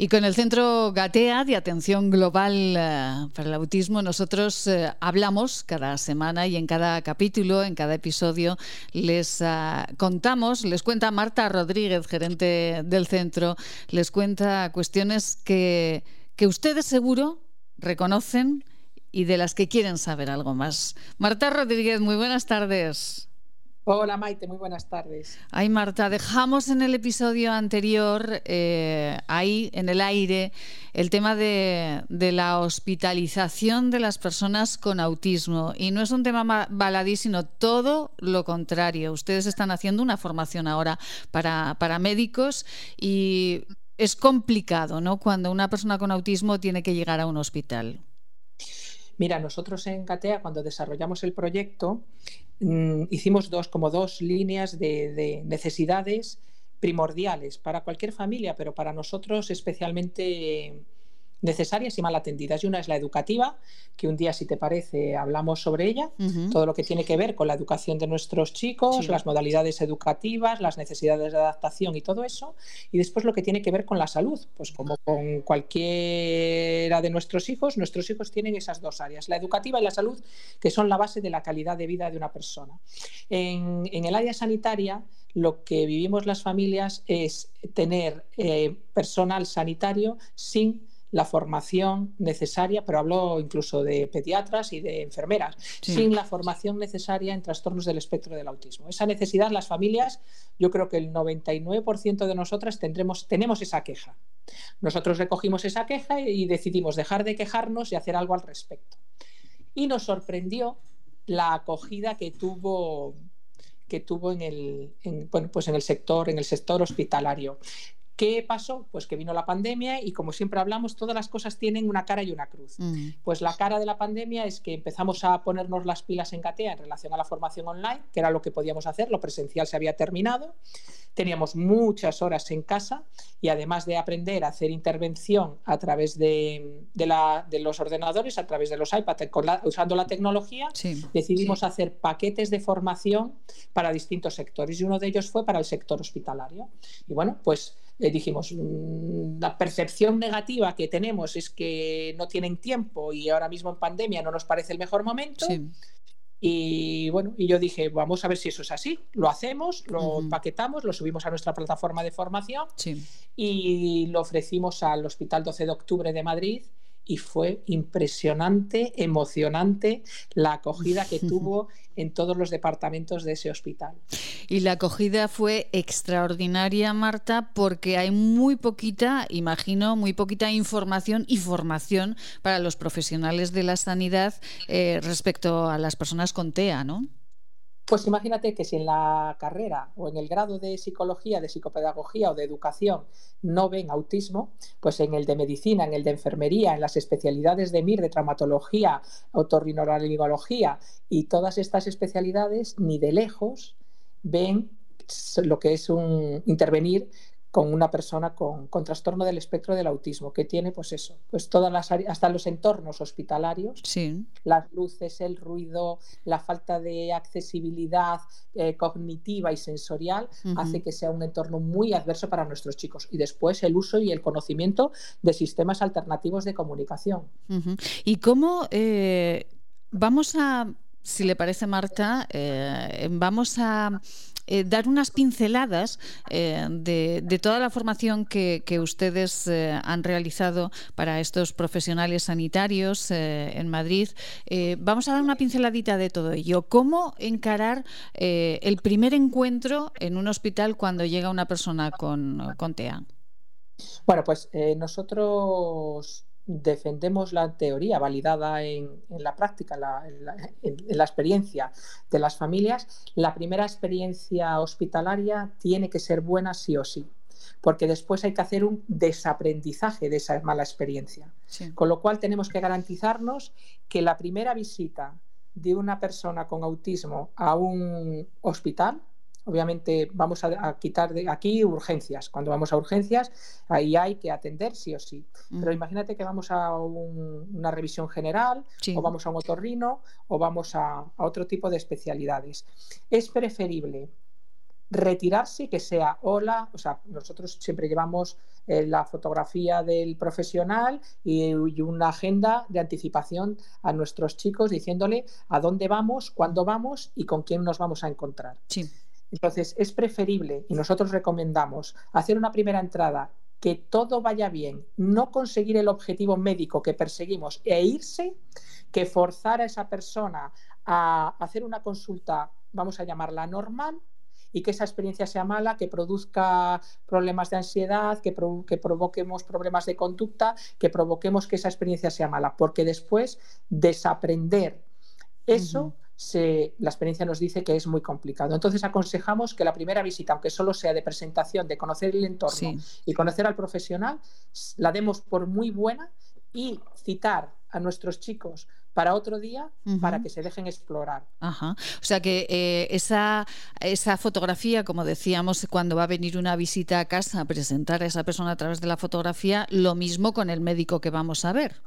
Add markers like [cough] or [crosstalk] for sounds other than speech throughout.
Y con el Centro Gatea de Atención Global eh, para el Autismo, nosotros eh, hablamos cada semana y en cada capítulo, en cada episodio, les ah, contamos, les cuenta Marta Rodríguez, gerente del centro, les cuenta cuestiones que, que ustedes seguro reconocen y de las que quieren saber algo más. Marta Rodríguez, muy buenas tardes. Hola Maite, muy buenas tardes. Ay Marta, dejamos en el episodio anterior, eh, ahí en el aire, el tema de, la hospitalización de las personas con autismo. Y no es un tema baladí, sino todo lo contrario. Ustedes están haciendo una formación ahora para, para médicos y es complicado, ¿no? Cuando una persona con autismo tiene que llegar a un hospital. Mira, nosotros en Gatea, cuando desarrollamos el proyecto, mm, hicimos dos, como dos líneas de necesidades primordiales para cualquier familia, pero para nosotros especialmente necesarias y mal atendidas. Y una es la educativa, que un día, si te parece, hablamos sobre ella, todo lo que tiene que ver con la educación de nuestros chicos, las modalidades educativas, las necesidades de adaptación y todo eso. Y después lo que tiene que ver con la salud, pues como con cualquiera de nuestros hijos, nuestros hijos tienen esas dos áreas, la educativa y la salud, que son la base de la calidad de vida de una persona. En, el área sanitaria, lo que vivimos las familias es tener eh, personal sanitario sin la formación necesaria, pero hablo incluso de pediatras y de enfermeras, sin la formación necesaria en trastornos del espectro del autismo. Esa necesidad, las familias, yo creo que el 99% de nosotras tendremos, tenemos esa queja. Nosotros recogimos esa queja y decidimos dejar de quejarnos y hacer algo al respecto. Y nos sorprendió la acogida que tuvo que tuvo en el, pues en el sector, en el sector hospitalario. ¿Qué pasó? Pues que vino la pandemia y como siempre hablamos, todas las cosas tienen una cara y una cruz. Mm. Pues la cara de la pandemia es que empezamos a ponernos las pilas en Catea en relación a la formación online, que era lo que podíamos hacer, lo presencial se había terminado, teníamos muchas horas en casa y además de aprender a hacer intervención a través de, los ordenadores, a través de los iPads, usando la tecnología, decidimos hacer paquetes de formación para distintos sectores y uno de ellos fue para el sector hospitalario. Y bueno, pues le dijimos, mm, la percepción negativa que tenemos es que no tienen tiempo y ahora mismo en pandemia no nos parece el mejor momento. Y bueno, y yo dije, vamos a ver si eso es así. Lo hacemos, lo paquetamos, lo subimos a nuestra plataforma de formación y lo ofrecimos al Hospital 12 de Octubre de Madrid y fue impresionante, emocionante la acogida que [laughs] tuvo en todos los departamentos de ese hospital. Y la acogida fue extraordinaria, Marta, porque hay muy poquita, imagino, muy poquita información y formación para los profesionales de la sanidad eh, respecto a las personas con TEA, ¿no? Pues imagínate que si en la carrera o en el grado de psicología, de psicopedagogía o de educación no ven autismo, pues en el de medicina, en el de enfermería, en las especialidades de MIR, de traumatología, otorrinolaringología y todas estas especialidades, ni de lejos ven lo que es un intervenir con una persona con, trastorno del espectro del autismo, que tiene pues eso, pues todas las hasta los entornos hospitalarios, las luces, el ruido, la falta de accesibilidad eh, cognitiva y sensorial hace que sea un entorno muy adverso para nuestros chicos. Y después el uso y el conocimiento de sistemas alternativos de comunicación. ¿Y cómo eh, vamos a si le parece, Marta, eh, vamos a eh, dar unas pinceladas eh, de, toda la formación que, ustedes han realizado para estos profesionales sanitarios en Madrid. vamos a dar una pinceladita de todo ello. ¿Cómo encarar el primer encuentro en un hospital cuando llega una persona con, con TEA? Bueno, pues nosotros defendemos la teoría validada en, la práctica, en, la, experiencia de las familias, la primera experiencia hospitalaria tiene que ser buena sí o sí, porque después hay que hacer un desaprendizaje de esa mala experiencia. Con lo cual tenemos que garantizarnos que la primera visita de una persona con autismo a un hospital, obviamente vamos a, quitar de aquí urgencias. Cuando vamos a urgencias, ahí hay que atender sí o sí. Pero imagínate que vamos a una revisión general, o vamos a un otorrino, o vamos a, a otro tipo de especialidades. Es preferible retirarse que sea hola, o sea, nosotros siempre llevamos eh, la fotografía del profesional y, una agenda de anticipación a nuestros chicos diciéndole a dónde vamos, cuándo vamos y con quién nos vamos a encontrar. Entonces, es preferible y nosotros recomendamos hacer una primera entrada que todo vaya bien, no conseguir el objetivo médico que perseguimos e irse, que forzar a esa persona a hacer una consulta, vamos a llamarla normal, y que esa experiencia sea mala, que produzca problemas de ansiedad, que, provoquemos problemas de conducta, que provoquemos que esa experiencia sea mala, porque después desaprender eso... la experiencia nos dice que es muy complicado. Entonces aconsejamos que la primera visita, aunque solo sea de presentación, de conocer el entorno y conocer al profesional, la demos por muy buena y citar a nuestros chicos para otro día para que se dejen explorar. Ajá. O sea que eh, esa, esa fotografía, como decíamos, cuando va a venir una visita a casa a presentar a esa persona a través de la fotografía, lo mismo con el médico que vamos a ver.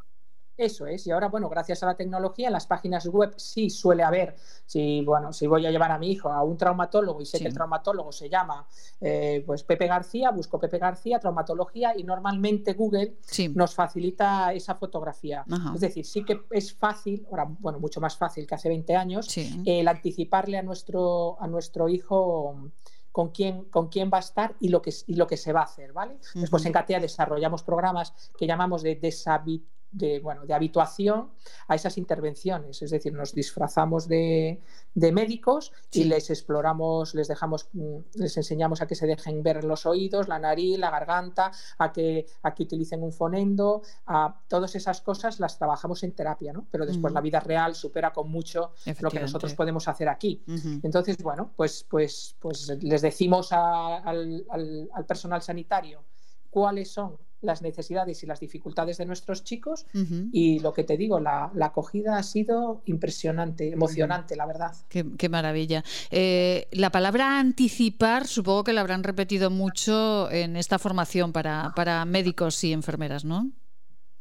Eso es, y ahora, bueno, gracias a la tecnología, en las páginas web sí suele haber, si, bueno, si voy a llevar a mi hijo a un traumatólogo y sé que el traumatólogo se llama eh, pues Pepe García, busco Pepe García, traumatología, y normalmente Google nos facilita esa fotografía. Es decir, sí que es fácil, ahora, bueno, mucho más fácil que hace 20 años, el anticiparle a nuestro, a nuestro hijo con quién, con quién va a estar y lo que, y lo que se va a hacer, ¿vale? Después en CATEA desarrollamos programas que llamamos de deshabituación de, bueno, de habituación a esas intervenciones. Es decir, nos disfrazamos de, médicos y les exploramos, les dejamos, mm, les enseñamos a que se dejen ver los oídos, la nariz, la garganta, a que, a que utilicen un fonendo, a todas esas cosas las trabajamos en terapia, ¿no? Pero después la vida real supera con mucho lo que nosotros podemos hacer aquí. Entonces, bueno, pues, pues, pues les decimos al, al personal sanitario cuáles son las necesidades y las dificultades de nuestros chicos y lo que te digo, la, acogida ha sido impresionante, emocionante, la verdad. Qué, maravilla. Eh, la palabra anticipar supongo que la habrán repetido mucho en esta formación para, para médicos y enfermeras, ¿no?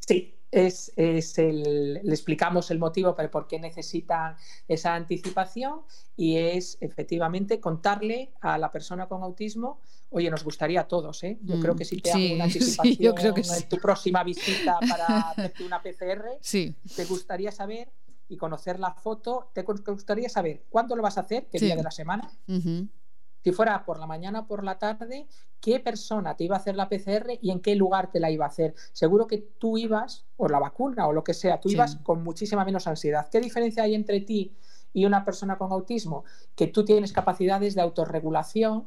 Sí, es, es el, le explicamos el motivo por qué necesitan esa anticipación y es efectivamente contarle a la persona con autismo, oye, nos gustaría a todos, ¿eh? yo creo que si te hago una [laughs] anticipación en tu próxima visita para [laughs] hacerte una PCR, te gustaría saber y conocer la foto, te gustaría saber cuándo lo vas a hacer, qué día de la semana si fuera por la mañana o por la tarde, qué persona te iba a hacer la PCR y en qué lugar te la iba a hacer. Seguro que tú ibas, o la vacuna o lo que sea, tú ibas con muchísima menos ansiedad. ¿Qué diferencia hay entre ti y una persona con autismo? Que tú tienes capacidades de autorregulación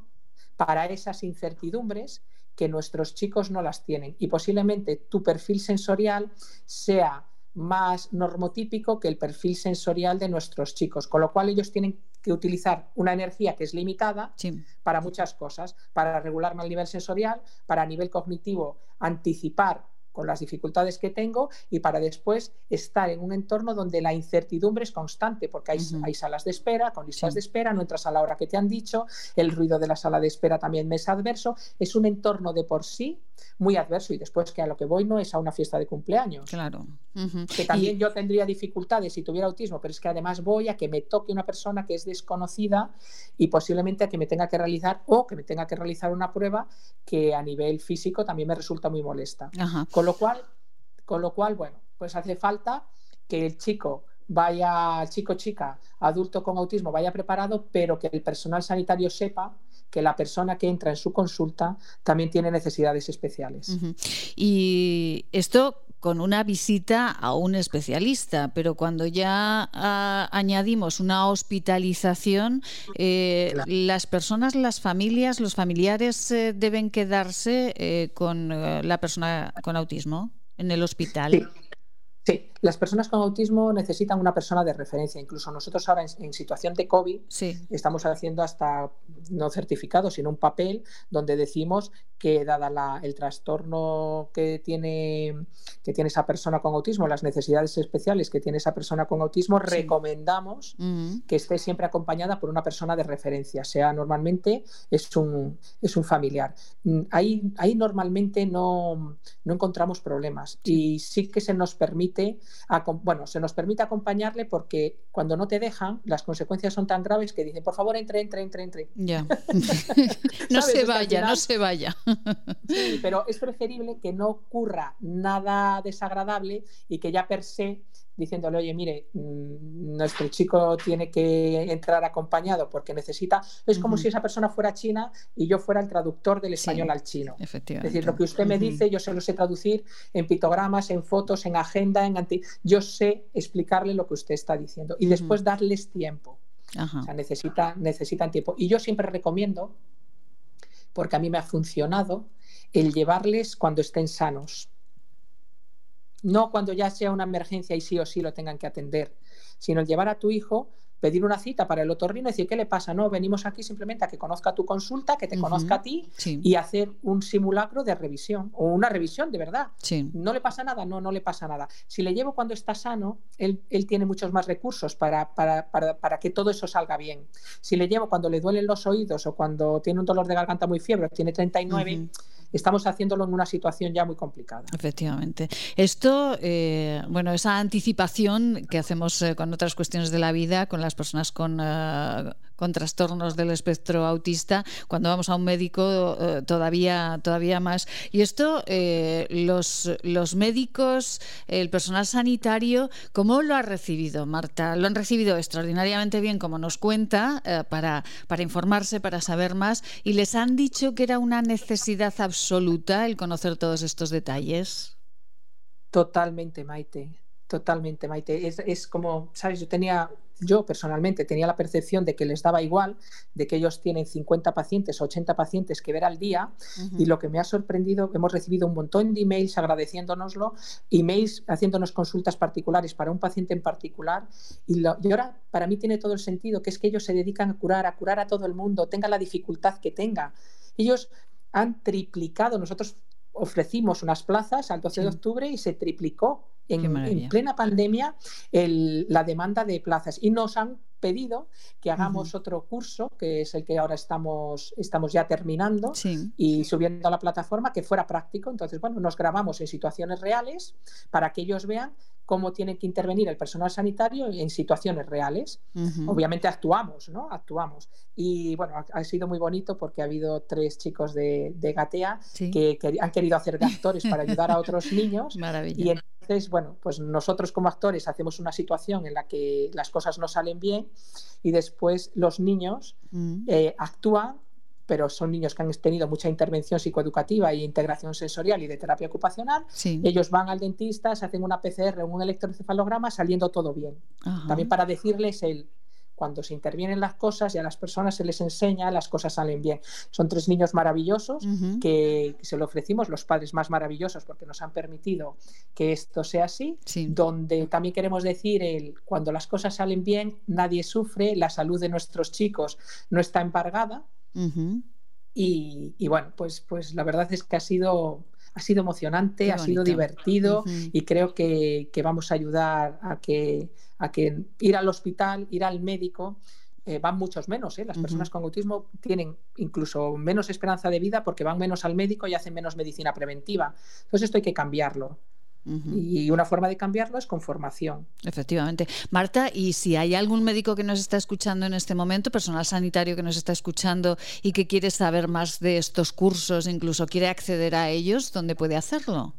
para esas incertidumbres que nuestros chicos no las tienen. Y posiblemente tu perfil sensorial sea más normotípico que el perfil sensorial de nuestros chicos, con lo cual ellos tienen que utilizar una energía que es limitada para muchas cosas, para regularme el nivel sensorial, para a nivel cognitivo anticipar con las dificultades que tengo y para después estar en un entorno donde la incertidumbre es constante, porque hay, hay salas de espera, con listas de espera, no entras a la hora que te han dicho, el ruido de la sala de espera también me es adverso, es un entorno de por sí muy adverso y después que a lo que voy no es a una fiesta de cumpleaños. Claro. Que también yo tendría dificultades si tuviera autismo, pero es que además voy a que me toque una persona que es desconocida y posiblemente a que me tenga que realizar o que me tenga que realizar una prueba que a nivel físico también me resulta muy molesta. Con lo cual, con lo cual, bueno, pues hace falta que el chico vaya, chico, chica, adulto con autismo, vaya preparado, pero que el personal sanitario sepa que la persona que entra en su consulta también tiene necesidades especiales. Y esto con una visita a un especialista, pero cuando ya ah, añadimos una hospitalización, eh, las personas, las familias, los familiares eh, deben quedarse eh, con la persona con autismo en el hospital. Sí. Las personas con autismo necesitan una persona de referencia. Incluso nosotros ahora en, situación de COVID estamos haciendo hasta no certificado, sino un papel donde decimos que dada el trastorno que tiene, que tiene esa persona con autismo, las necesidades especiales que tiene esa persona con autismo, recomendamos que esté siempre acompañada por una persona de referencia, sea normalmente es un, es un familiar. Mm, ahí, ahí normalmente no, no encontramos problemas. Y sí que se nos permite, bueno, se nos permite acompañarle porque cuando no te dejan, las consecuencias son tan graves que dicen, por favor, entre, entre, entre, entre. Ya. [laughs] [laughs] no se vaya, no se vaya. sí, pero es preferible que no ocurra nada desagradable y que ya per se diciéndole, oye, mire, mm, nuestro chico tiene que entrar acompañado porque necesita. Es como si esa persona fuera china y yo fuera el traductor del español al chino. Efectivamente. Es decir, lo que usted me dice, yo se lo sé traducir en pictogramas, en fotos, en agenda, en anti... Yo sé explicarle lo que usted está diciendo y después darles tiempo. O sea, necesita, necesitan tiempo. Y yo siempre recomiendo, porque a mí me ha funcionado, el llevarles cuando estén sanos no cuando ya sea una emergencia y sí o sí lo tengan que atender, sino el llevar a tu hijo, pedir una cita para el otorrino y decir, ¿qué le pasa? No, venimos aquí simplemente a que conozca tu consulta, que te conozca a ti y hacer un simulacro de revisión o una revisión de verdad. ¿No le pasa nada? No, no le pasa nada. Si le llevo cuando está sano, él, tiene muchos más recursos para, para, que todo eso salga bien. Si le llevo cuando le duelen los oídos o cuando tiene un dolor de garganta muy fiebre, tiene 39, estamos haciéndolo en una situación ya muy complicada. Efectivamente. Esto, eh, bueno, esa anticipación que hacemos eh, con otras cuestiones de la vida, con las personas con, eh, con trastornos del espectro autista, cuando vamos a un médico todavía, todavía más. Y esto, los, los médicos, el personal sanitario, ¿cómo lo ha recibido, Marta? Lo han recibido extraordinariamente bien, como nos cuenta, para, para informarse, para saber más, y les han dicho que era una necesidad absoluta el conocer todos estos detalles? Totalmente, Maite. Totalmente, Maite. Es, como, ¿sabes? Yo tenía, yo personalmente tenía la percepción de que les daba igual, de que ellos tienen 50 pacientes, 80 pacientes que ver al día, y lo que me ha sorprendido, hemos recibido un montón de emails agradeciéndonoslo, emails haciéndonos consultas particulares para un paciente en particular, y, lo, y ahora para mí tiene todo el sentido, que es que ellos se dedican a curar, a curar a todo el mundo, tenga la dificultad que tenga. Ellos han triplicado. Nosotros ofrecimos unas plazas al 12 de octubre y se triplicó en, plena pandemia la demanda de plazas y nos han pedido que hagamos otro curso, que es el que ahora estamos, estamos ya terminando y subiendo a la plataforma, que fuera práctico. Entonces, bueno, nos grabamos en situaciones reales para que ellos vean cómo tiene que intervenir el personal sanitario en situaciones reales. Obviamente actuamos, ¿no? Actuamos. Y bueno, ha, sido muy bonito porque ha habido tres chicos de, Gatea que, han querido hacer [laughs] de actores para ayudar a otros niños. Maravilla. Y entonces, bueno, pues nosotros como actores hacemos una situación en la que las cosas no salen bien y después los niños mm. eh, actúan pero son niños que han tenido mucha intervención psicoeducativa e integración sensorial y de terapia ocupacional. Ellos van al dentista, se hacen una PCR un electroencefalograma saliendo todo bien. También para decirles el cuando se intervienen las cosas y a las personas se les enseña, las cosas salen bien. Son tres niños maravillosos que, se lo ofrecimos, los padres más maravillosos porque nos han permitido que esto sea así, donde también queremos decir, el, cuando las cosas salen bien, nadie sufre, la salud de nuestros chicos no está embargada, y, bueno, pues, pues la verdad es que ha sido, ha sido emocionante, ha sido divertido y creo que, vamos a ayudar a que, a que ir al hospital, ir al médico, eh, van muchos menos. ¿eh? Las personas con autismo tienen incluso menos esperanza de vida porque van menos al médico y hacen menos medicina preventiva. Entonces esto hay que cambiarlo. Y una forma de cambiarlo es con formación. Efectivamente. Marta, y si hay algún médico que nos está escuchando en este momento, personal sanitario que nos está escuchando y que quiere saber más de estos cursos, incluso quiere acceder a ellos, ¿dónde puede hacerlo?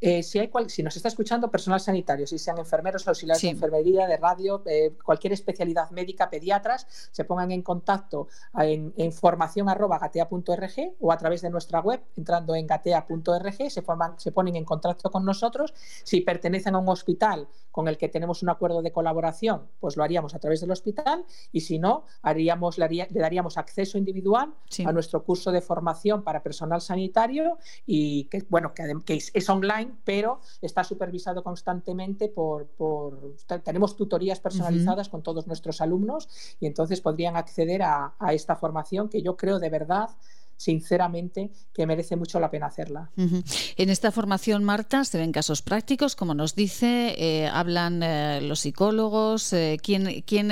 Eh, si, hay si nos está escuchando personal sanitario, si sean enfermeros, auxiliares de enfermería, de radio, eh, cualquier especialidad médica, pediatras, se pongan en contacto en, en formación.gatea.org o a través de nuestra web, entrando en gatea.org, se, se ponen en contacto con nosotros. Si pertenecen a un hospital con el que tenemos un acuerdo de colaboración, pues lo haríamos a través del hospital y si no, haríamos, le, daríamos acceso individual a nuestro curso de formación para personal sanitario y que, bueno, que, que es online online, pero está supervisado constantemente por, por tenemos tutorías personalizadas con todos nuestros alumnos y entonces podrían acceder a, a esta formación que yo creo de verdad sinceramente que merece mucho la pena hacerla. En esta formación, Marta, se ven casos prácticos, como nos dice, eh, hablan eh, los psicólogos, eh, ¿quién, quién,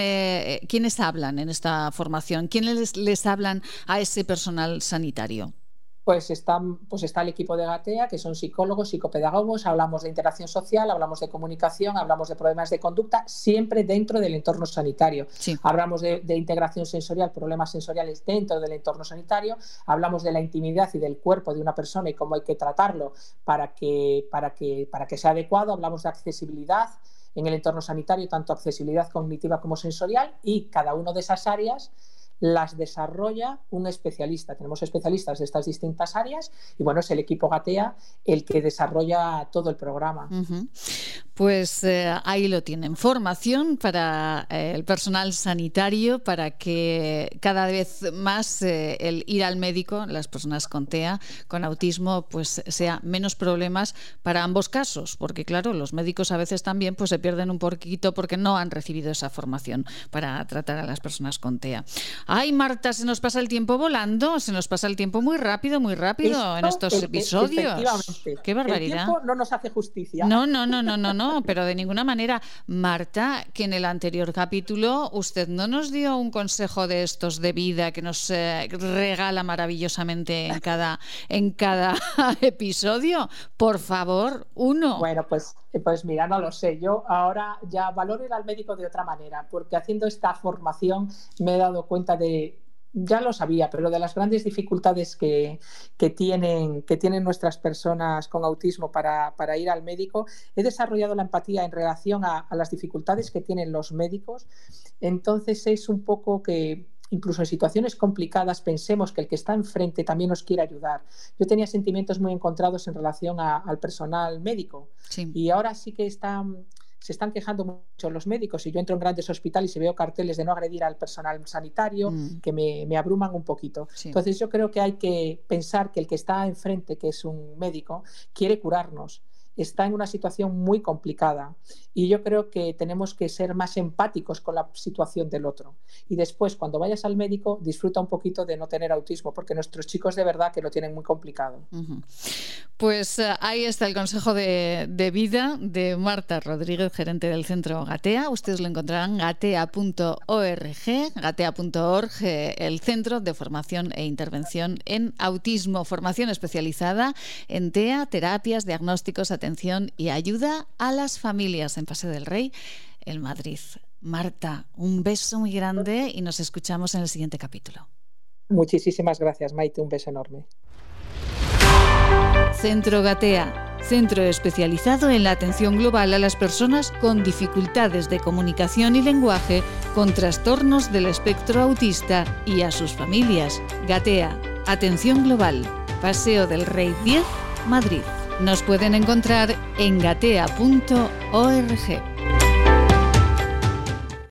¿quiénes hablan en esta formación? ¿Quiénes les hablan a ese personal sanitario? Pues, pues está el equipo de Gatea, que son psicólogos, psicopedagogos, hablamos de interacción social, hablamos de comunicación, hablamos de problemas de conducta, siempre dentro del entorno sanitario. Hablamos de, integración sensorial, problemas sensoriales dentro del entorno sanitario, hablamos de la intimidad y del cuerpo de una persona y cómo hay que tratarlo para que, para que, para que sea adecuado, hablamos de accesibilidad en el entorno sanitario, tanto accesibilidad cognitiva como sensorial, y cada una de esas áreas las desarrolla un especialista. Tenemos especialistas de estas distintas áreas y bueno, es el equipo Gatea el que desarrolla todo el programa. Pues eh, ahí lo tienen. Formación para eh, el personal sanitario para que cada vez más eh, el ir al médico, las personas con TEA, con autismo, pues sea menos problemas para ambos casos, porque claro, los médicos a veces también pues se pierden un poquito porque no han recibido esa formación para tratar a las personas con TEA. Ay, Marta, se nos pasa el tiempo volando, se nos pasa el tiempo muy rápido, muy rápido en estos episodios. Qué barbaridad. El tiempo no nos hace justicia. No, no, no, no, no, no, pero de ninguna manera. Marta, que en el anterior capítulo usted no nos dio un consejo de estos de vida que nos eh, regala maravillosamente en cada, en cada [laughs] episodio. Por favor, uno. Bueno, pues pues mira, no lo sé. Yo ahora ya valoro ir al médico de otra manera, porque haciendo esta formación me he dado cuenta de, ya lo sabía, pero de las grandes dificultades que, tienen, que tienen nuestras personas con autismo para, ir al médico, he desarrollado la empatía en relación a las dificultades que tienen los médicos. Entonces es un poco que incluso en situaciones complicadas, pensemos que el que está enfrente también nos quiere ayudar. Yo tenía sentimientos muy encontrados en relación al personal médico y ahora sí que están, se están quejando mucho los médicos y yo entro en grandes hospitales y veo carteles de no agredir al personal sanitario mm. que me, abruman un poquito. Entonces yo creo que hay que pensar que el que está enfrente, que es un médico, quiere curarnos está en una situación muy complicada y yo creo que tenemos que ser más empáticos con la situación del otro. Y después, cuando vayas al médico, disfruta un poquito de no tener autismo, porque nuestros chicos de verdad que lo tienen muy complicado. Pues eh, ahí está el consejo de, vida de Marta Rodríguez, gerente del centro Gatea. Ustedes lo encontrarán gatea.org, gatea.org, el centro de formación e intervención en autismo, formación especializada en TEA, terapias, diagnósticos, atención atención y ayuda a las familias en Paseo del Rey, en Madrid. Marta, un beso muy grande y nos escuchamos en el siguiente capítulo. Muchísimas gracias, Maite. Un beso enorme. Centro Gatea, centro especializado en la atención global a las personas con dificultades de comunicación y lenguaje, con trastornos del espectro autista y a sus familias. Gatea, atención global, Paseo del Rey 10, Madrid. Nos pueden encontrar en gatea.org.